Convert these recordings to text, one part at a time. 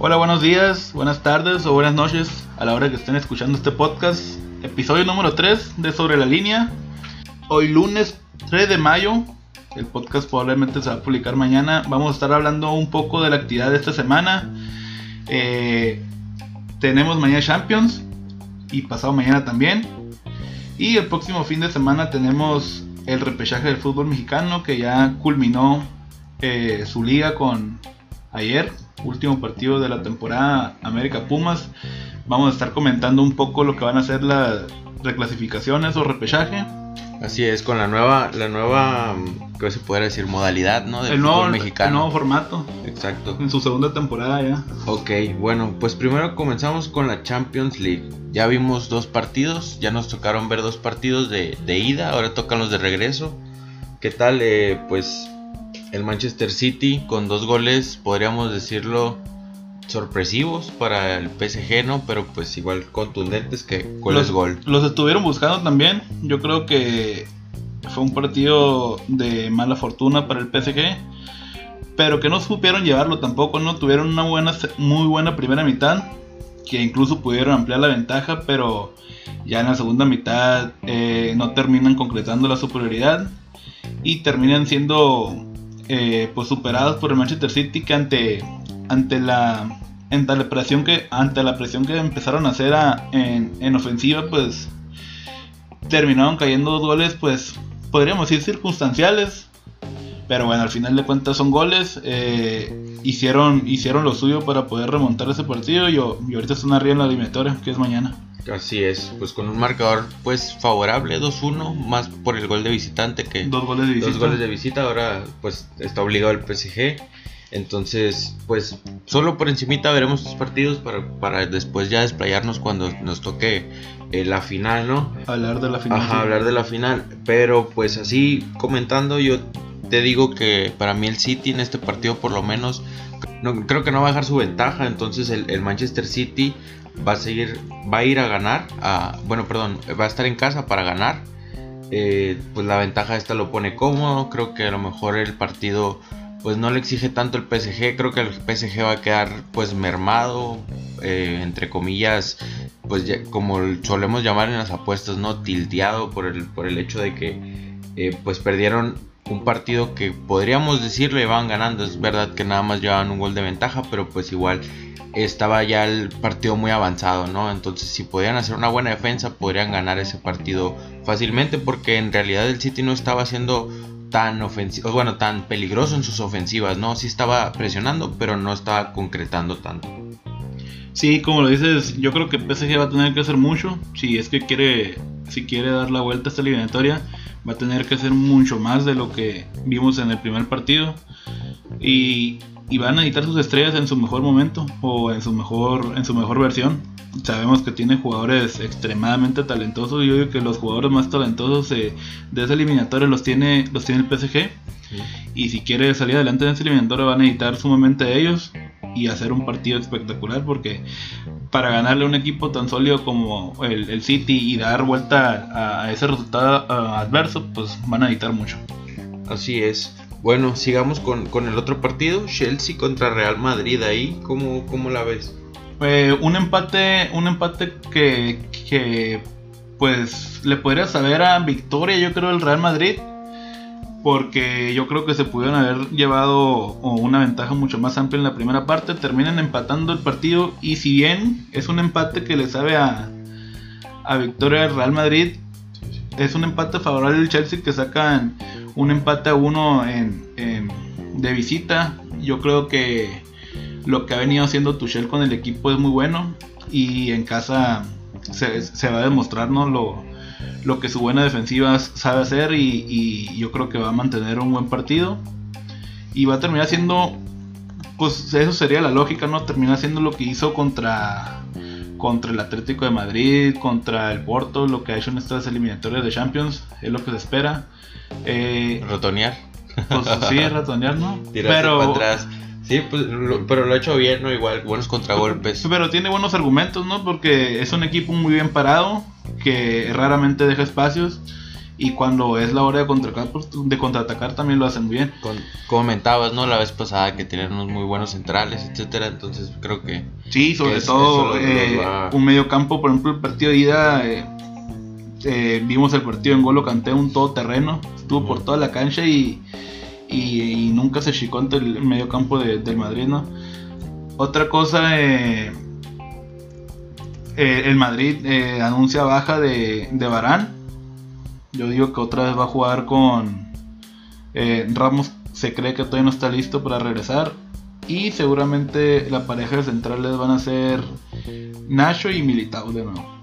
Hola, buenos días, buenas tardes o buenas noches a la hora que estén escuchando este podcast. Episodio número 3 de Sobre la Línea. Hoy lunes 3 de mayo. El podcast probablemente se va a publicar mañana. Vamos a estar hablando un poco de la actividad de esta semana. Eh, tenemos mañana Champions y pasado mañana también. Y el próximo fin de semana tenemos el repechaje del fútbol mexicano que ya culminó eh, su liga con ayer, último partido de la temporada América Pumas. Vamos a estar comentando un poco lo que van a ser las reclasificaciones o repechaje. Así es, con la nueva, la nueva, ¿qué se puede decir? Modalidad, ¿no? Del el, nuevo, mexicano. el nuevo formato. Exacto. En su segunda temporada ya. Ok, bueno, pues primero comenzamos con la Champions League. Ya vimos dos partidos, ya nos tocaron ver dos partidos de, de ida, ahora tocan los de regreso. ¿Qué tal? Eh, pues el Manchester City con dos goles, podríamos decirlo, sorpresivos para el PSG, ¿no? Pero pues igual contundentes que gol los, es gol. Los estuvieron buscando también. Yo creo que fue un partido de mala fortuna para el PSG. Pero que no supieron llevarlo tampoco, ¿no? Tuvieron una buena, muy buena primera mitad. Que incluso pudieron ampliar la ventaja, pero ya en la segunda mitad eh, no terminan concretando la superioridad. Y terminan siendo eh, pues superados por el Manchester City que ante ante la ante presión que ante la presión que empezaron a hacer en, ofensiva pues terminaron cayendo dos goles pues podríamos decir circunstanciales pero bueno al final de cuentas son goles eh, hicieron hicieron lo suyo para poder remontar ese partido y, y ahorita están arriba en la eliminatoria que es mañana Así es, pues con un marcador pues favorable 2-1, más por el gol de visitante que dos goles de visita. Dos goles de visita, ahora pues está obligado el PSG. Entonces, pues solo por encimita veremos estos partidos para, para después ya desplayarnos cuando nos toque eh, la final, ¿no? Hablar de la final. Ajá, hablar de la final. Pero pues así comentando, yo te digo que para mí el City en este partido por lo menos no, creo que no va a dejar su ventaja. Entonces el, Manchester City va a seguir, va a ir a ganar, bueno, perdón, va a estar en casa para ganar. Eh, pues la ventaja esta lo pone cómodo, creo que a lo mejor el partido pues no le exige tanto el PSG, creo que el PSG va a quedar pues mermado, eh, entre comillas, pues como solemos llamar en las apuestas, no tilteado por el, por el hecho de que eh, pues perdieron un partido que podríamos decirle van ganando, es verdad que nada más llevaban un gol de ventaja, pero pues igual estaba ya el partido muy avanzado, ¿no? Entonces, si podían hacer una buena defensa, podrían ganar ese partido fácilmente, porque en realidad el City no estaba haciendo tan ofensivo, bueno, tan peligroso en sus ofensivas, ¿no? Sí estaba presionando, pero no estaba concretando tanto. Sí, como lo dices, yo creo que PSG va a tener que hacer mucho si es que quiere si quiere dar la vuelta a esta eliminatoria, va a tener que hacer mucho más de lo que vimos en el primer partido. Y y van a editar sus estrellas en su mejor momento o en su mejor en su mejor versión. Sabemos que tiene jugadores extremadamente talentosos. Yo digo que los jugadores más talentosos de ese eliminatorio los tiene los tiene el PSG. Y si quiere salir adelante en ese eliminatorio van a editar sumamente ellos y hacer un partido espectacular porque para ganarle a un equipo tan sólido como el, City y dar vuelta a, ese resultado adverso, pues van a editar mucho. Así es. Bueno, sigamos con, el otro partido, Chelsea contra Real Madrid ahí, ¿cómo, cómo la ves? Eh, un empate, un empate que, que pues le podría saber a victoria, yo creo, el Real Madrid. Porque yo creo que se pudieron haber llevado una ventaja mucho más amplia en la primera parte. Terminan empatando el partido. Y si bien es un empate que le sabe a, a victoria del Real Madrid, es un empate favorable al Chelsea que sacan un empate a uno en, de visita. Yo creo que lo que ha venido haciendo Tuchel con el equipo es muy bueno y en casa se, va a demostrar lo, lo, que su buena defensiva sabe hacer y, yo creo que va a mantener un buen partido y va a terminar siendo pues eso sería la lógica no terminar haciendo lo que hizo contra contra el Atlético de Madrid contra el Porto lo que ha hecho en estas eliminatorias de Champions es lo que se espera eh, Rotonear. Pues sí, ratonear, ¿no? pero atrás. Sí, pues, pero lo ha hecho bien, ¿no? Igual, buenos contragolpes. Pero tiene buenos argumentos, ¿no? Porque es un equipo muy bien parado, que raramente deja espacios. Y cuando es la hora de contraatacar, pues, de contraatacar también lo hacen muy bien. Con, comentabas, ¿no? La vez pasada que tenían unos muy buenos centrales, etcétera. Entonces creo que. Sí, sobre todo eh, un medio campo, por ejemplo, el partido de ida. Eh, eh, vimos el partido en Golo Canté, un todoterreno. Estuvo por toda la cancha y, y, nunca se chicó ante el medio campo del Madrid, ¿no? Otra cosa. Eh, el Madrid anuncia baja de, de Barán yo digo que otra vez va a jugar con eh, Ramos. Se cree que todavía no está listo para regresar. Y seguramente la pareja de centrales van a ser Nacho y Militao de nuevo.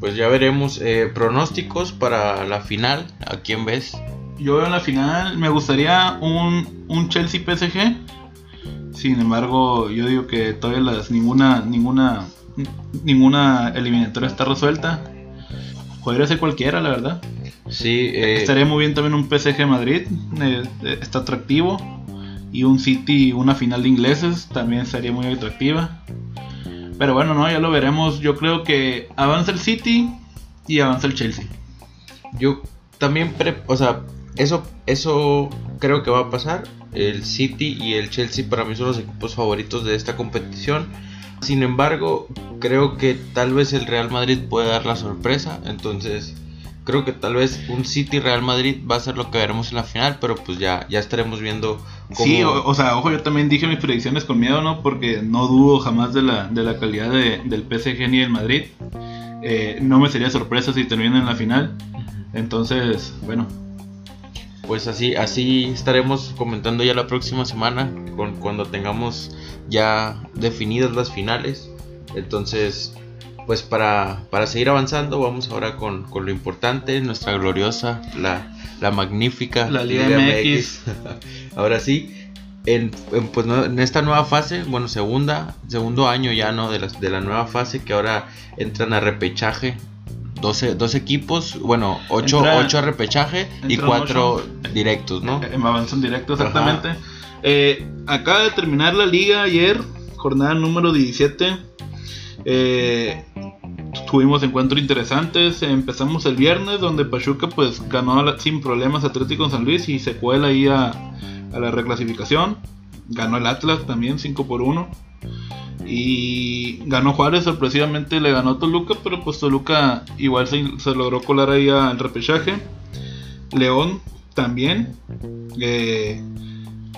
Pues ya veremos eh, pronósticos para la final. ¿A quién ves? Yo veo en la final, me gustaría un, un Chelsea PSG. Sin embargo, yo digo que todavía las, ninguna, ninguna, ninguna eliminatoria está resuelta. Podría ser cualquiera, la verdad. Sí, eh, estaría muy bien también un PSG Madrid, eh, eh, está atractivo. Y un City, una final de ingleses, también sería muy atractiva. Pero bueno, no, ya lo veremos. Yo creo que avanza el City y avanza el Chelsea. Yo también, o sea, eso, eso creo que va a pasar. El City y el Chelsea para mí son los equipos favoritos de esta competición. Sin embargo, creo que tal vez el Real Madrid puede dar la sorpresa. Entonces, creo que tal vez un City Real Madrid va a ser lo que veremos en la final, pero pues ya, ya estaremos viendo cómo... Sí, o, sea, ojo, yo también dije mis predicciones con miedo, ¿no? Porque no dudo jamás de la, de la calidad del PSG ni del Madrid. Eh, no me sería sorpresa si terminan en la final. Entonces, bueno. Pues así, así estaremos comentando ya la próxima semana, con, cuando tengamos ya definidas las finales. Entonces, pues para, seguir avanzando, vamos ahora con, lo importante, nuestra gloriosa, la, la magnífica la Liga, MX. ahora sí, en, pues, en esta nueva fase, bueno, segunda, segundo año ya, ¿no? De la, de la nueva fase que ahora entran a repechaje. 12, dos equipos, bueno, 8, a repechaje y 4 directos, ¿no? En avanzan directos, exactamente. Eh, acaba de terminar la liga ayer, jornada número 17 eh, tuvimos encuentros interesantes. Empezamos el viernes donde Pachuca pues ganó sin problemas Atlético San Luis y se cuela ahí a, la reclasificación. Ganó el Atlas también 5 por 1. Y ganó Juárez, sorpresivamente le ganó Toluca, pero pues Toluca igual se, logró colar ahí al repechaje. León también. Eh,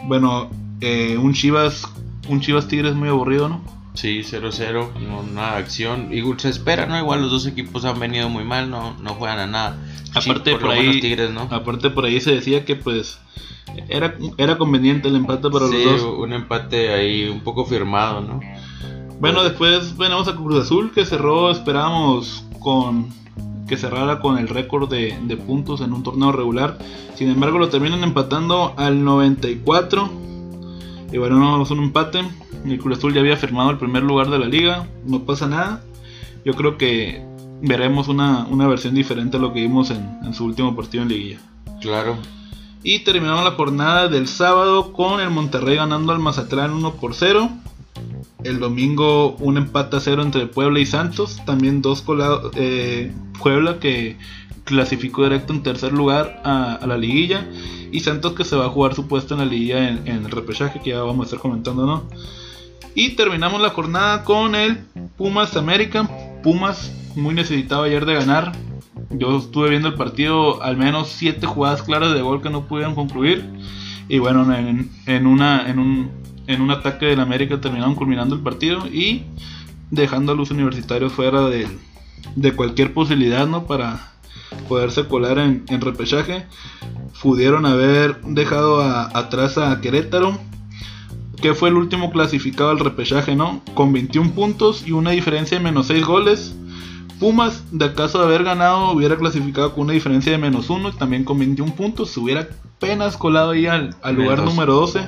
bueno, eh, un Chivas un Chivas Tigres muy aburrido, ¿no? Sí, 0-0, no, nada de acción. Y se espera, ¿no? Igual los dos equipos han venido muy mal, no, no juegan a nada. Aparte por, ahí, Tigres, ¿no? aparte por ahí se decía que pues era, era conveniente el empate para los dos. un empate ahí un poco firmado, ¿no? Bueno, después venimos a Cruz Azul que cerró, esperábamos con que cerrara con el récord de, de puntos en un torneo regular. Sin embargo, lo terminan empatando al 94. Y bueno, no es un empate. El Cruz Azul ya había firmado el primer lugar de la liga, no pasa nada. Yo creo que veremos una, versión diferente a lo que vimos en, su último partido en liguilla. Claro. Y terminamos la jornada del sábado con el Monterrey ganando al Mazatlán 1 por 0. El domingo un empate a 0 entre Puebla y Santos. También dos colados. Eh, Puebla que clasificó directo en tercer lugar a, la liguilla. Y Santos que se va a jugar su puesto en la liguilla en, en el repechaje que ya vamos a estar comentando, ¿no? Y terminamos la jornada con el Pumas América. Pumas muy necesitado ayer de ganar. Yo estuve viendo el partido, al menos 7 jugadas claras de gol que no pudieron concluir. Y bueno, en, una, en, un, en un ataque del América terminaron culminando el partido y dejando a los universitarios fuera de, de cualquier posibilidad ¿no? para poderse colar en, en repechaje. Pudieron haber dejado atrás a Querétaro que fue el último clasificado al repechaje, ¿no? Con 21 puntos y una diferencia de menos 6 goles. Pumas, de acaso de haber ganado, hubiera clasificado con una diferencia de menos 1 y también con 21 puntos. Se hubiera apenas colado ahí al, lugar número 12.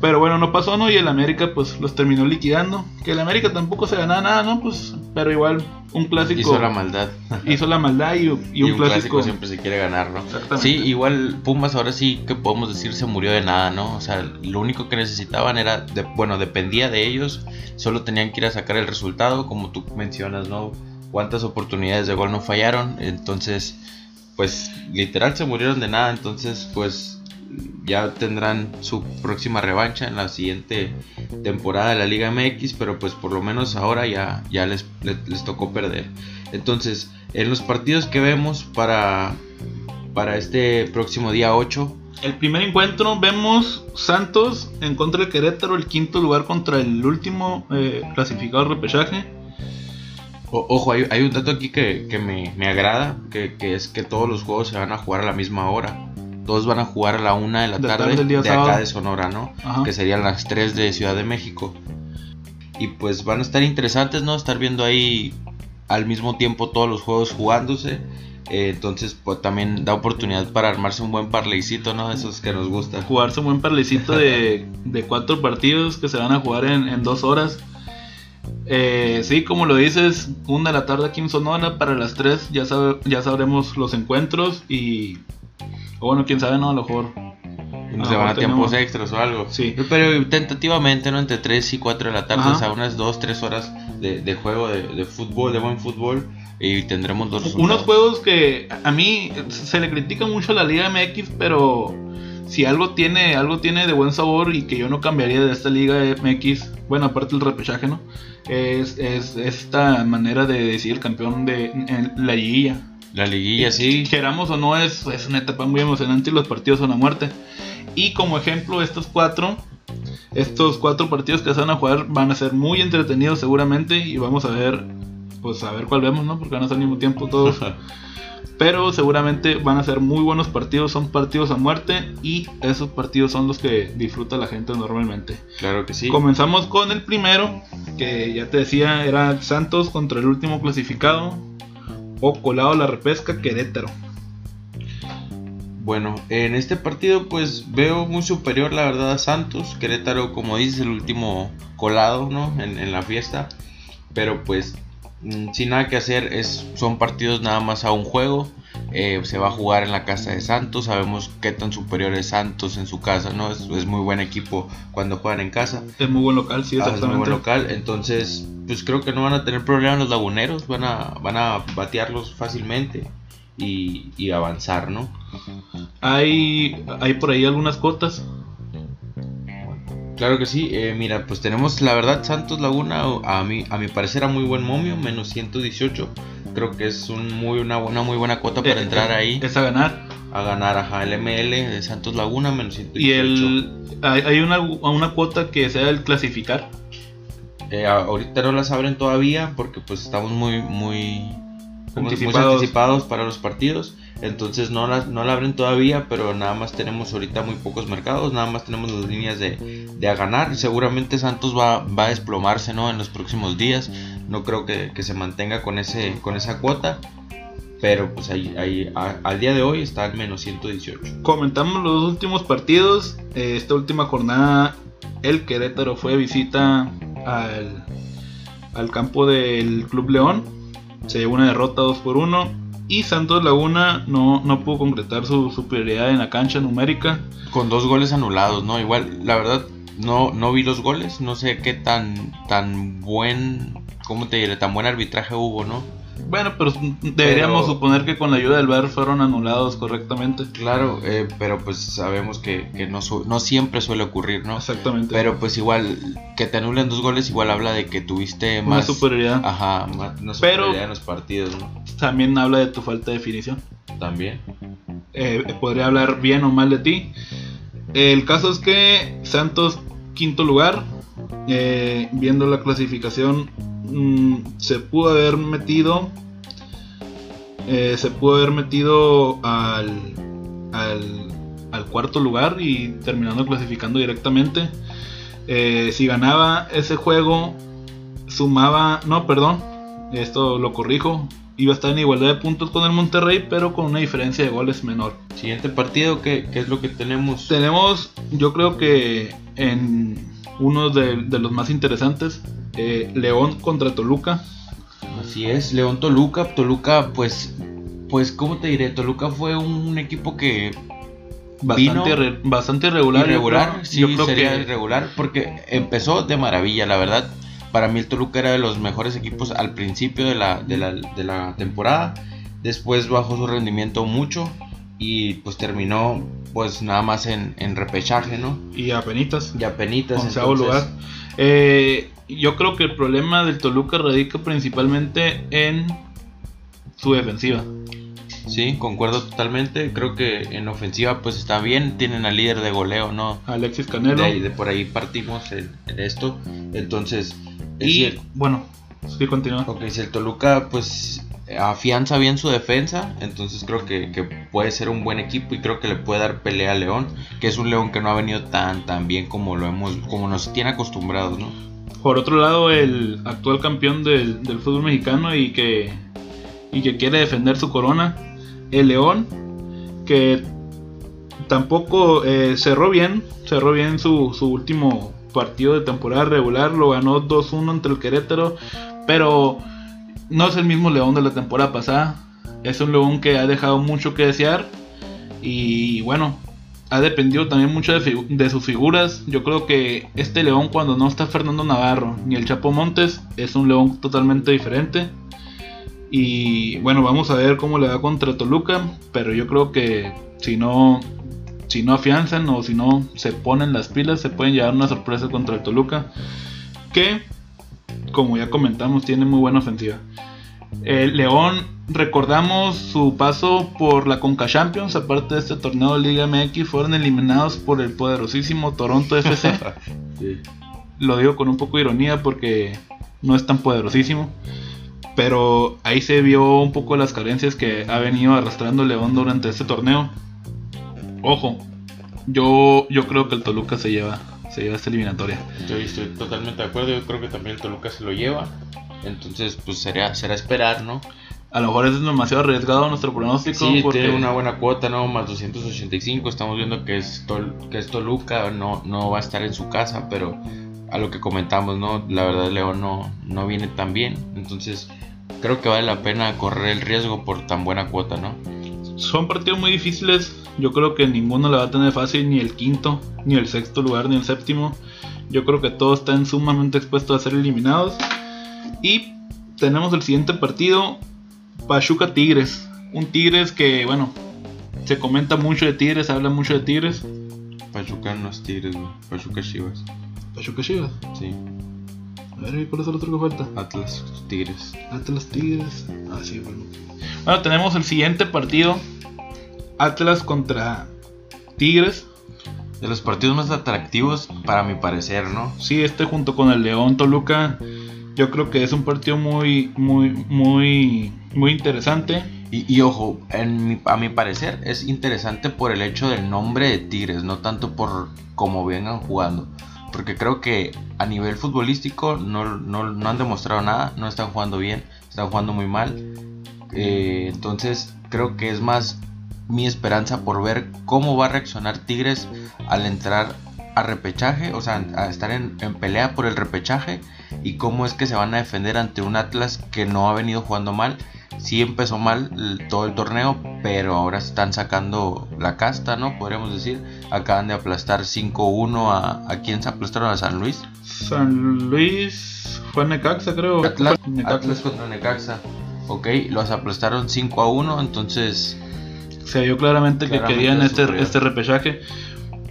Pero bueno, no pasó, ¿no? Y el América pues los terminó liquidando. Que el América tampoco se ganaba nada, ¿no? Pues, pero igual un clásico. Hizo la maldad. hizo la maldad y, un, clásico, siempre se quiere ganar, ¿no? Sí, igual Pumas ahora sí que podemos decir se murió de nada, ¿no? O sea, lo único que necesitaban era, bueno, dependía de ellos. Solo tenían que ir a sacar el resultado, como tú mencionas, ¿no? Cuántas oportunidades de gol no fallaron. Entonces pues literal se murieron de nada, entonces pues ya tendrán su próxima revancha en la siguiente temporada de la Liga MX, pero pues por lo menos ahora ya, ya les, les, tocó perder. Entonces, en los partidos que vemos para, para este próximo día 8, el primer encuentro vemos Santos en contra de Querétaro, el quinto lugar contra el último eh, clasificado de repechaje. ojo, hay, un dato aquí que, me, agrada, que, es que todos los juegos se van a jugar a la misma hora. Todos van a jugar a la una de la tarde, de, acá de Sonora, ¿no? Que serían las 3 de Ciudad de México. Y pues van a estar interesantes, ¿no? Estar viendo ahí al mismo tiempo todos los juegos jugándose. Eh, entonces, pues también da oportunidad para armarse un buen parleycito, ¿no? Esos que nos gustan. Jugarse un buen parleycito de, de cuatro partidos que se van a jugar en, dos horas. Eh, sí, como lo dices, una de la tarde aquí en Sonora, para las tres ya, ya sabremos los encuentros y... O bueno, quién sabe, ¿no? A lo mejor no se van a tiempos extras o algo. Sí. Pero tentativamente, ¿no? Entre 3 y 4 de la tarde, o sea, unas 2, 3 horas de, de juego de, de, fútbol, de buen fútbol y tendremos dos resultados. Unos juegos que a mí se le critica mucho a la Liga MX, pero si algo tiene, algo tiene de buen sabor y que yo no cambiaría de esta Liga MX, bueno, aparte del repechaje, ¿no? Es, es esta manera de decir el campeón de la liguilla. La liguilla, sí. Queramos o no, es, es una etapa muy emocionante y los partidos son a muerte. Y como ejemplo, estos cuatro, estos cuatro partidos que se van a jugar van a ser muy entretenidos seguramente y vamos a ver pues a ver cuál vemos, ¿no? Porque van a ser al mismo tiempo todos. Pero seguramente van a ser muy buenos partidos, son partidos a muerte y esos partidos son los que disfruta la gente normalmente. Claro que sí. Comenzamos con el primero, que ya te decía era Santos contra el último clasificado o colado la repesca Querétaro. Bueno, en este partido pues veo muy superior la verdad a Santos. Querétaro, como dices, el último colado, ¿no? En, en la fiesta. Pero pues Mm, sin nada que hacer, es, son partidos nada más a un juego. Eh, se va a jugar en la casa de Santos. Sabemos qué tan superior es Santos en su casa, ¿no? Es, muy buen equipo cuando juegan en casa. Es muy buen local, sí, exactamente. Ah, es muy buen local. Entonces, pues creo que no van a tener problemas los laguneros. Van a, van a batearlos fácilmente y, y avanzar, ¿no? Hay, hay por ahí algunas cotas Claro que sí, eh, mira, pues tenemos la verdad Santos Laguna, a mi, a mi parecer a muy buen momio, menos 118. Creo que es un muy, una, una muy buena cuota para eh, entrar ahí. Es a ganar. A ganar, ajá, el ML de Santos Laguna, menos 118. ¿Y el, hay una, una cuota que sea el clasificar? Eh, ahorita no las abren todavía porque pues estamos muy, muy, anticipados. muy anticipados para los partidos. Entonces no la, no la abren todavía, pero nada más tenemos ahorita muy pocos mercados, nada más tenemos las líneas de, de a ganar. Seguramente Santos va, va, a desplomarse ¿no? en los próximos días. No creo que, que, se mantenga con, ese, con esa cuota. Pero pues ahí, ahí al día de hoy está al menos 118. Comentamos los últimos partidos. Eh, esta última jornada el Querétaro fue visita al, al campo del Club León. Se llevó una derrota 2 por 1 y Santos Laguna no, no pudo concretar su superioridad en la cancha numérica. Con dos goles anulados, ¿no? Igual, la verdad, no, no vi los goles, no sé qué tan, tan buen, ¿cómo te diré? Tan buen arbitraje hubo, ¿no? Bueno, pero deberíamos suponer que con la ayuda del VAR fueron anulados correctamente. Claro, eh, pero pues sabemos que, no, no, siempre suele ocurrir, ¿no? Exactamente. Pero pues igual, que te anulen dos goles igual habla de que tuviste más... superioridad. Ajá, más, una superioridad en los partidos, ¿no? También habla de tu falta de definición. También. Eh, podría hablar bien o mal de ti. El caso es que Santos, quinto lugar, eh, viendo la clasificación Mm, se pudo haber metido. Eh, se pudo haber metido al, al, cuarto lugar y terminando clasificando directamente. Eh, si ganaba ese juego, sumaba. No, perdón, esto lo corrijo. Iba a estar en igualdad de puntos con el Monterrey, pero con una diferencia de goles menor. Siguiente partido, ¿qué, es lo que tenemos? Tenemos, yo creo que en uno de los más interesantes, eh, León contra Toluca. Así es, León Toluca. Toluca, pues, pues, ¿cómo te diré? Toluca fue un equipo que bastante, bastante irregular. Irregular, sí, yo creo sería que... irregular porque empezó de maravilla, la verdad. Para mí el Toluca era de los mejores equipos al principio de la, de la, de la temporada. Después bajó su rendimiento mucho y pues terminó pues nada más en, en repechaje, ¿no? Y a penitas. Y a penitas. Onceavo lugar. Eh, yo creo que el problema del Toluca radica principalmente en su defensiva. Sí, concuerdo totalmente. Creo que en ofensiva pues está bien. Tienen al líder de goleo, ¿no? Alexis Canelo. De, de por ahí partimos en, en esto. Entonces, es y bueno, sí, continúa. Ok, si el Toluca pues afianza bien su defensa, entonces creo que, que puede ser un buen equipo y creo que le puede dar pelea a León, que es un León que no ha venido tan tan bien como lo hemos, como nos tiene acostumbrados, ¿no? Por otro lado, el actual campeón del, del fútbol mexicano y que, y que quiere defender su corona, el León, que tampoco eh, cerró bien, cerró bien su, su último partido de temporada regular, lo ganó 2-1 entre el Querétaro, pero no es el mismo León de la temporada pasada, es un León que ha dejado mucho que desear y bueno, ha dependido también mucho de, de sus figuras. Yo creo que este León cuando no está Fernando Navarro ni el Chapo Montes es un León totalmente diferente. Y bueno, vamos a ver cómo le va contra Toluca, pero yo creo que si no si no afianzan o si no se ponen las pilas se pueden llevar una sorpresa contra el Toluca que como ya comentamos tiene muy buena ofensiva. El León, recordamos su paso por la Conca Champions, aparte de este torneo de Liga MX, fueron eliminados por el poderosísimo Toronto FC. Lo digo con un poco de ironía porque no es tan poderosísimo. Pero ahí se vio un poco las carencias que ha venido arrastrando León durante este torneo. Ojo, yo, yo creo que el Toluca se lleva, se lleva esta eliminatoria. Estoy, estoy totalmente de acuerdo, yo creo que también el Toluca se lo lleva, entonces pues será, será esperar, ¿no? A lo mejor es demasiado arriesgado nuestro pronóstico. Sí, porque tiene una buena cuota, ¿no? Más 285. Estamos viendo que es, Tol- que es Toluca, no, no va a estar en su casa, pero a lo que comentamos, ¿no? La verdad, León no, no viene tan bien. Entonces, creo que vale la pena correr el riesgo por tan buena cuota, ¿no? Son partidos muy difíciles. Yo creo que ninguno le va a tener fácil, ni el quinto, ni el sexto lugar, ni el séptimo. Yo creo que todos están sumamente expuestos a ser eliminados. Y tenemos el siguiente partido, Pachuca Tigres. Un Tigres que, bueno, se comenta mucho de Tigres, se habla mucho de Tigres. Pachuca no es Tigres, güey. Pachuca Chivas. Pachuca Chivas. Sí. A ver, ¿cuál es el otro que falta? Atlas Tigres. Atlas Tigres. Ah, sí, bueno. Bueno, tenemos el siguiente partido. Atlas contra Tigres. De los partidos más atractivos, para mi parecer, ¿no? Sí, este junto con el León Toluca, yo creo que es un partido muy, muy, muy, muy interesante. Y, y ojo, en mi- a mi parecer es interesante por el hecho del nombre de Tigres, no tanto por cómo vengan jugando. Porque creo que a nivel futbolístico no, no- no han demostrado nada, no están jugando bien, están jugando muy mal. Eh, entonces creo que es más mi esperanza por ver cómo va a reaccionar Tigres al entrar a repechaje, o sea, a estar en, en pelea por el repechaje y cómo es que se van a defender ante un Atlas que no ha venido jugando mal. Sí empezó mal el- todo el torneo, pero ahora están sacando la casta, ¿no? Podríamos decir. Acaban de aplastar 5-1 a... ¿A quién se aplastaron? ¿A San Luis? San Luis fue Necaxa, creo. Atlas, Fue Necaxa. Atlas contra Necaxa. Ok, los aplastaron 5 a 1, entonces Se vio claramente, que querían este, superior. este repechaje.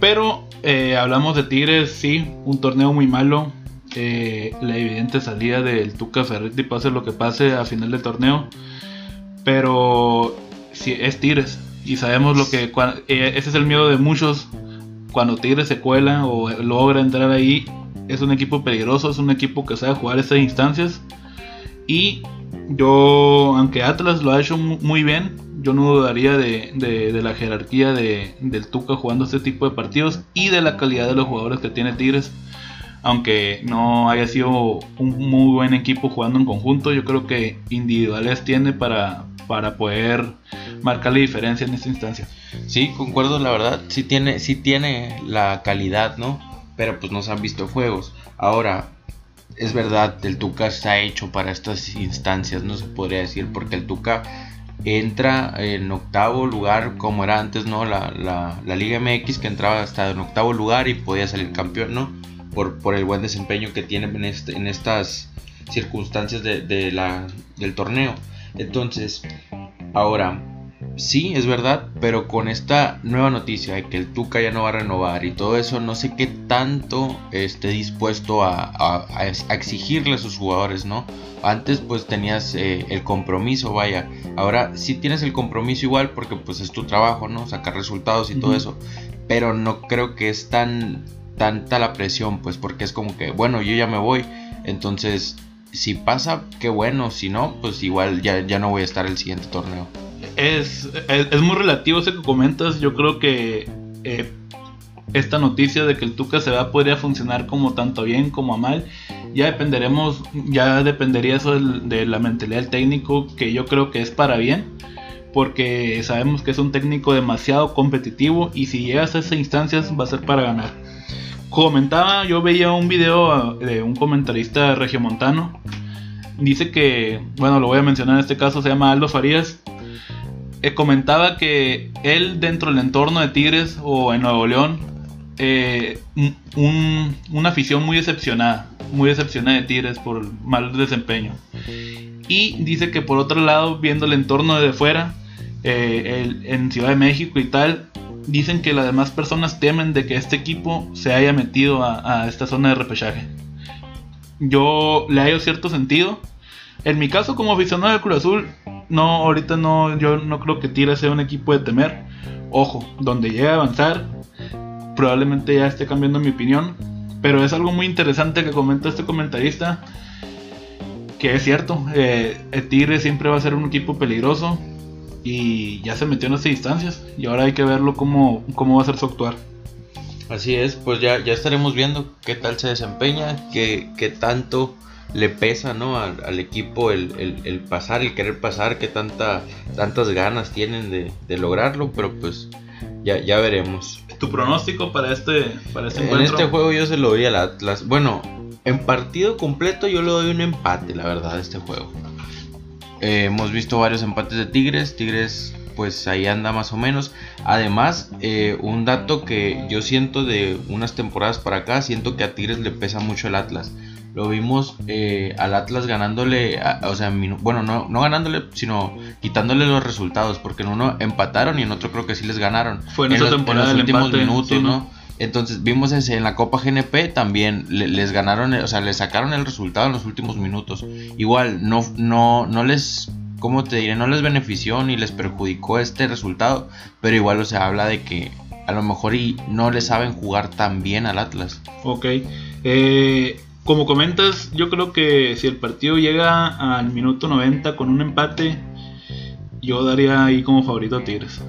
Pero eh, hablamos de Tigres, sí, un torneo muy malo. Eh, la evidente salida del Tuca Ferretti, pase lo que pase a final del torneo. Pero sí, es Tigres. Y sabemos lo que. eh, ese es el miedo de muchos. Cuando Tigres se cuela o logra entrar ahí, es un equipo peligroso, es un equipo que sabe jugar estas instancias. Y yo, aunque Atlas lo ha hecho mu- muy bien, yo no dudaría de, de- de la jerarquía de, del Tuca jugando este tipo de partidos y de la calidad de los jugadores que tiene Tigres. Aunque no haya sido un muy buen equipo jugando en conjunto, yo creo que individuales tiene para, para poder marcar la diferencia en esta instancia. sí, concuerdo, la verdad, sí tiene, sí tiene la calidad, ¿no? Pero pues no se han visto juegos. Ahora, es verdad, el Tuca está hecho para estas instancias, no se podría decir, porque el Tuca entra en octavo lugar, como era antes, ¿no? La, la, la Liga MX, que entraba hasta en octavo lugar y podía salir campeón, ¿no? Por, por el buen desempeño que tiene en, este- en estas circunstancias de, de la, del torneo. Entonces, Ahora, sí, es verdad, pero con esta nueva noticia de que el Tuca ya no va a renovar y todo eso, no sé qué tanto esté dispuesto a, exigirle a sus jugadores, ¿no? Antes pues tenías eh, el compromiso, vaya. Ahora sí tienes el compromiso igual porque pues es tu trabajo, ¿no? Sacar resultados y todo eso. Pero no creo que es tan tanta la presión, pues porque es como que, bueno, yo ya me voy. Entonces, si pasa, qué bueno. Si no, pues igual ya, ya no voy a estar el siguiente torneo es, es, muy relativo eso que comentas. Yo creo que eh, esta noticia de que el Tuca se va podría funcionar como tanto bien como a mal. Ya dependeremos, ya dependería eso de, la mentalidad del técnico, que yo creo que es para bien, porque sabemos que es un técnico demasiado competitivo y si llegas a esas instancias va a ser para ganar. Comentaba, yo veía un video de un comentarista regiomontano. Dice que, bueno, lo voy a mencionar en este caso, se llama Aldo Farías eh, comentaba que él dentro del entorno de Tigres o en Nuevo León, eh, una afición muy decepcionada, muy decepcionada de Tigres por mal desempeño. Y dice que por otro lado, viendo el entorno de fuera, eh, en Ciudad de México y tal, dicen que las demás personas temen de que este equipo se haya metido a, esta zona de repechaje. Yo le hallo cierto sentido. En mi caso, como aficionado del Cruz Azul, no, ahorita no, yo no creo que Tigres sea un equipo de temer. Ojo, donde llegue a avanzar, probablemente ya esté cambiando mi opinión. Pero es algo muy interesante que comenta este comentarista. Que es cierto, eh, Tigre siempre va a ser un equipo peligroso. Y ya se metió en estas instancias. Y ahora hay que verlo cómo, cómo va a ser su actuar. Así es, pues ya, ya estaremos viendo qué tal se desempeña, qué, qué tanto le pesa ¿no? al, equipo el, pasar, el querer pasar, que tanta, tantas ganas tienen de, lograrlo, pero pues ya, ya veremos. ¿Tu pronóstico para este, para este En este juego yo se lo doy al Atlas. Bueno, en partido completo yo le doy un empate, la verdad, a este juego. Eh, hemos visto varios empates de Tigres. Tigres, pues ahí anda más o menos. Además, eh, un dato que yo siento de unas temporadas para acá, siento que a Tigres le pesa mucho el Atlas. Lo vimos eh, al Atlas ganándole, o sea, bueno, no, no ganándole, sino quitándole los resultados, porque en uno empataron y en otro creo que sí les ganaron. Fue en, esa temporada los últimos minutos, ¿no? Entonces vimos ese en la Copa GNP también les ganaron, o sea, les sacaron el resultado en los últimos minutos. Igual no no no les ¿cómo te diré? No les benefició ni les perjudicó este resultado, pero igual o sea, habla de que a lo mejor y no le saben jugar tan bien al Atlas. Ok. Eh, como comentas, yo creo que si el partido llega al minuto 90 con un empate, yo daría ahí como favorito a Tigres.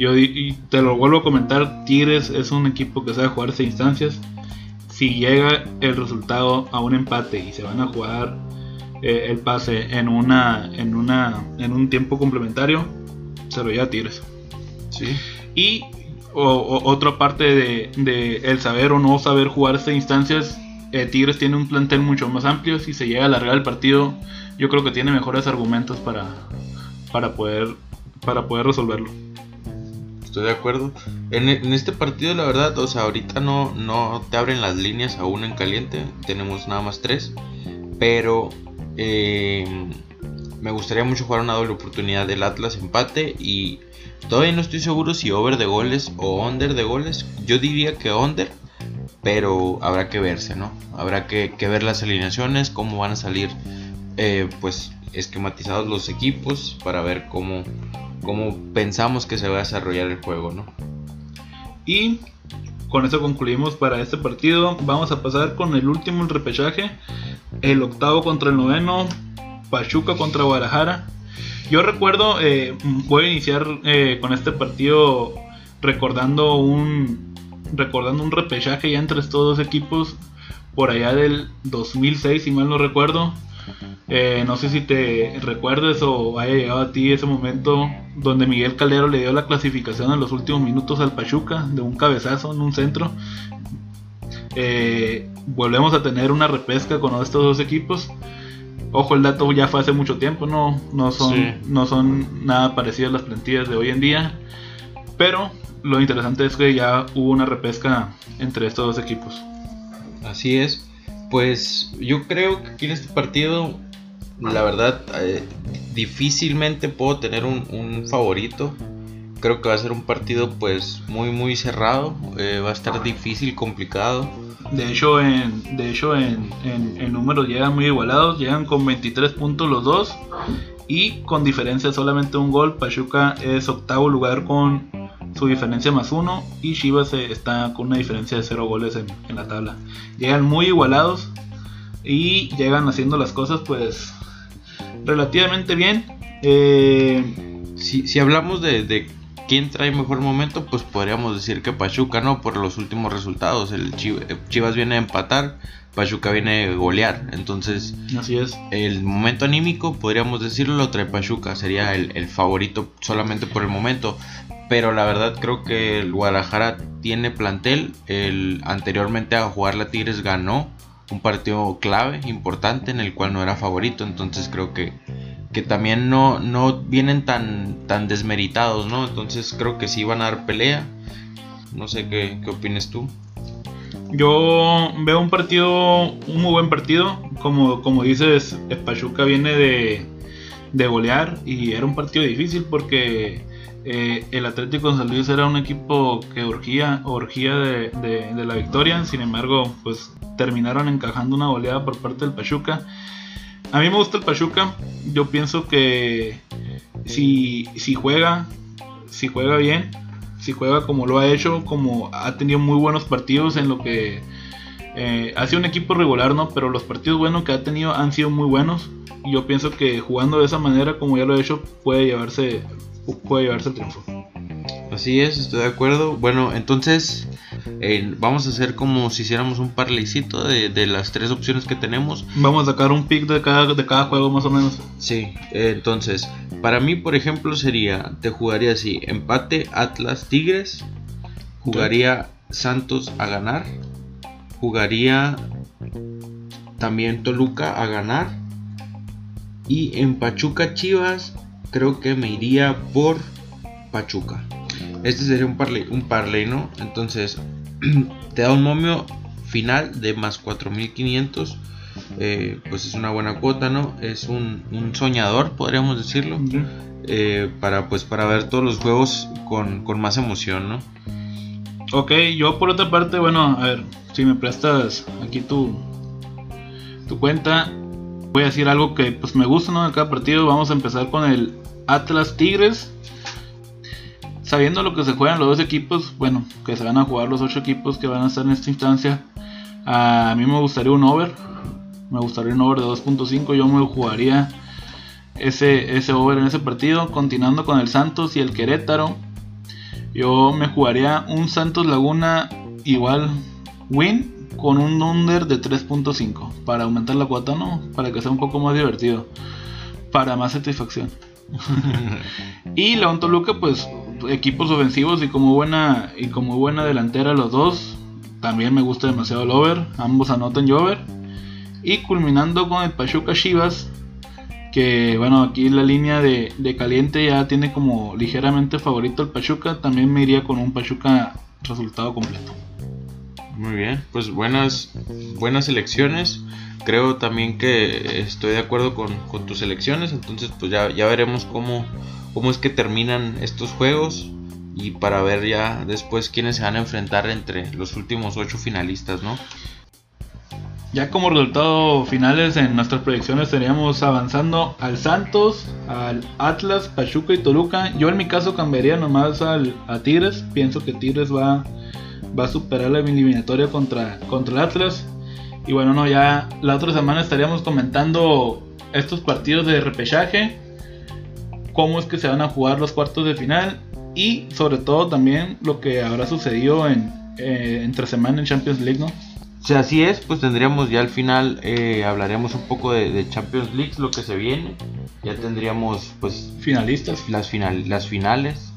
Yo y te lo vuelvo a comentar, Tigres es un equipo que sabe jugarse instancias. Si llega el resultado a un empate y se van a jugar eh, el pase en una en una en un tiempo complementario, se lo lleva a Tigres. Sí. Y otra parte de, de el saber o no saber jugarse instancias eh, Tigres tiene un plantel mucho más amplio. Si se llega a alargar el partido, yo creo que tiene mejores argumentos para, para, poder, para poder resolverlo. Estoy de acuerdo. En, este partido, la verdad, o sea, ahorita no, no te abren las líneas aún en caliente. Tenemos nada más tres. Pero eh, me gustaría mucho jugar una doble oportunidad del Atlas empate. Y todavía no estoy seguro si over de goles o under de goles. Yo diría que under pero habrá que verse, ¿no? Habrá que, ver las alineaciones, cómo van a salir, eh, pues, esquematizados los equipos para ver cómo, cómo pensamos que se va a desarrollar el juego, ¿no? Y con eso concluimos para este partido. Vamos a pasar con el último el repechaje, el octavo contra el noveno, Pachuca contra Guadalajara. Yo recuerdo, eh, voy a iniciar eh, con este partido recordando un, recordando un repechaje ya entre estos dos equipos por allá del 2006, si mal no recuerdo. Eh, no sé si te recuerdes o haya llegado a ti ese momento donde Miguel Calero le dio la clasificación en los últimos minutos al Pachuca de un cabezazo en un centro. Eh, volvemos a tener una repesca con estos dos equipos. Ojo, el dato ya fue hace mucho tiempo, no, no, son, no son nada parecidas las plantillas de hoy en día. Pero lo interesante es que ya hubo una repesca entre estos dos equipos. Así es. Pues yo creo que aquí en este partido la verdad, eh, difícilmente puedo tener un, favorito. Creo que va a ser un partido pues muy muy cerrado, eh, va a estar difícil, complicado. De hecho, en, de hecho en, en, números llegan muy igualados, llegan con 23 puntos los dos y con diferencia solamente un gol. Pachuca es octavo lugar con su diferencia más uno y Chivas está con una diferencia de cero goles en, en la tabla. Llegan muy igualados y llegan haciendo las cosas pues relativamente bien. Eh, si, hablamos de, quién trae mejor momento, pues podríamos decir que Pachuca, ¿no? Por los últimos resultados. El Chivas viene a empatar, Pachuca viene a golear. Entonces, así es. El momento anímico, podríamos decirlo, lo trae Pachuca. Sería el, favorito solamente por el momento. Pero la verdad creo que el Guadalajara tiene plantel. El, anteriormente a jugar la Tigres ganó un partido clave, importante, en el cual no era favorito. Entonces creo que, que también no, no vienen tan, tan desmeritados, ¿no? Entonces creo que sí van a dar pelea. No sé qué, qué opines tú. Yo veo un partido, un muy buen partido. Como, como dices, Pachuca viene de, de golear y era un partido difícil porque eh, el Atlético de San Luis era un equipo que urgía, urgía de, la victoria. Sin embargo, pues terminaron encajando una goleada por parte del Pachuca. A mí me gusta el Pachuca. Yo pienso que si, si juega, si juega bien, si juega como lo ha hecho, como ha tenido muy buenos partidos en lo que eh, ha sido un equipo regular, ¿no? Pero los partidos buenos que ha tenido han sido muy buenos. Y yo pienso que jugando de esa manera, como ya lo he hecho, puede llevarse, puede llevarse el triunfo. Así es, estoy de acuerdo. Bueno, entonces eh, vamos a hacer como si hiciéramos un parleycito de, las tres opciones que tenemos. Vamos a sacar un pick de cada, de cada juego más o menos. Sí, entonces, para mí, por ejemplo, sería, te jugaría así, empate Atlas Tigres, jugaría Santos a ganar, jugaría también Toluca a ganar y en Pachuca Chivas creo que me iría por Pachuca. Este sería un parley, un parley, ¿no? Entonces, te da un momio final de más 4500. Eh, pues es una buena cuota, ¿no? Es un, soñador, podríamos decirlo. Eh, para, pues, para ver todos los juegos con, más emoción, ¿no? Ok, yo por otra parte, bueno, a ver, si me prestas aquí tu, tu cuenta, voy a decir algo que pues me gusta, ¿no? De cada partido, vamos a empezar con el Atlas Tigres. Sabiendo lo que se juegan los dos equipos, bueno, que se van a jugar los ocho equipos que van a estar en esta instancia, a mí me gustaría un over, me gustaría un over de 2.5, yo me jugaría ese, ese over en ese partido, continuando con el Santos y el Querétaro, yo me jugaría un Santos Laguna igual win con un under de 3.5 para aumentar la cuota, no, para que sea un poco más divertido, para más satisfacción. y la Toluca, pues equipos ofensivos y como buena y como buena delantera los dos. También me gusta demasiado el over. Ambos anotan y. Y culminando con el Pachuca Chivas. Que bueno, aquí la línea de, caliente ya tiene como ligeramente favorito el Pachuca. También me iría con un Pachuca resultado completo. Muy bien, pues buenas, buenas elecciones. Creo también que estoy de acuerdo con, tus elecciones. Entonces pues ya, veremos cómo, es que terminan estos juegos y para ver ya después quiénes se van a enfrentar entre los últimos ocho finalistas, ¿no? Ya como resultado finales en nuestras predicciones estaríamos avanzando al Santos, al Atlas, Pachuca y Toluca. Yo en mi caso cambiaría nomás al, a Tigres. Pienso que Tigres va, va a superar la eliminatoria contra, contra el Atlas. Y bueno, no, ya la otra semana estaríamos comentando estos partidos de repechaje cómo es que se van a jugar los cuartos de final y sobre todo también lo que habrá sucedido en eh, entre semana en Champions League, ¿no? Si así es, pues tendríamos ya al final, eh, hablaremos un poco de, Champions League, lo que se viene. Ya tendríamos, pues, finalistas. Las, final, las finales,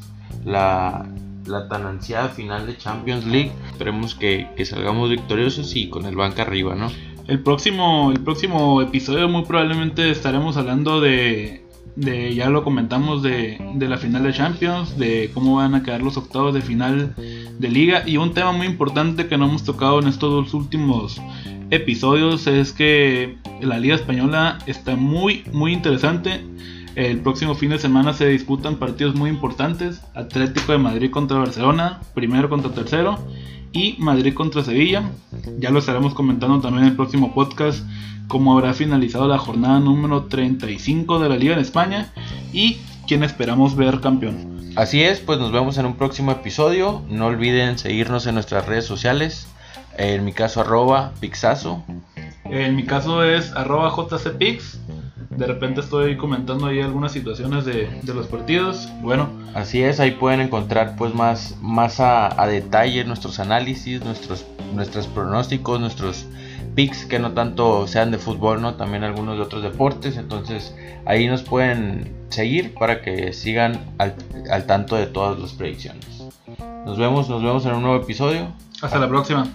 la, la tan ansiada final de Champions League. Esperemos que, que, salgamos victoriosos y con el banca arriba, ¿no? El próximo, el próximo episodio muy probablemente estaremos hablando de de ya lo comentamos de, de, la final de Champions, de cómo van a quedar los octavos de final de liga y un tema muy importante que no hemos tocado en estos dos últimos episodios es que la liga española está muy muy interesante. El próximo fin de semana se disputan partidos muy importantes. Atlético de Madrid contra Barcelona, primero contra tercero, y Madrid contra Sevilla. Ya lo estaremos comentando también en el próximo podcast cómo habrá finalizado la jornada número 35 de la Liga en España y quién esperamos ver campeón. Así es, pues nos vemos en un próximo episodio. No olviden seguirnos en nuestras redes sociales. En mi caso arroba Pixazo. En mi caso es arroba JCPix. De repente estoy comentando ahí algunas situaciones de, los partidos. Bueno. Así es, ahí pueden encontrar pues más, más a, a detalle nuestros análisis, nuestros, nuestros pronósticos, nuestros picks que no tanto sean de fútbol, ¿no? También algunos de otros deportes. Entonces ahí nos pueden seguir para que sigan al, al tanto de todas las predicciones. Nos vemos, nos vemos en un nuevo episodio. Hasta la próxima.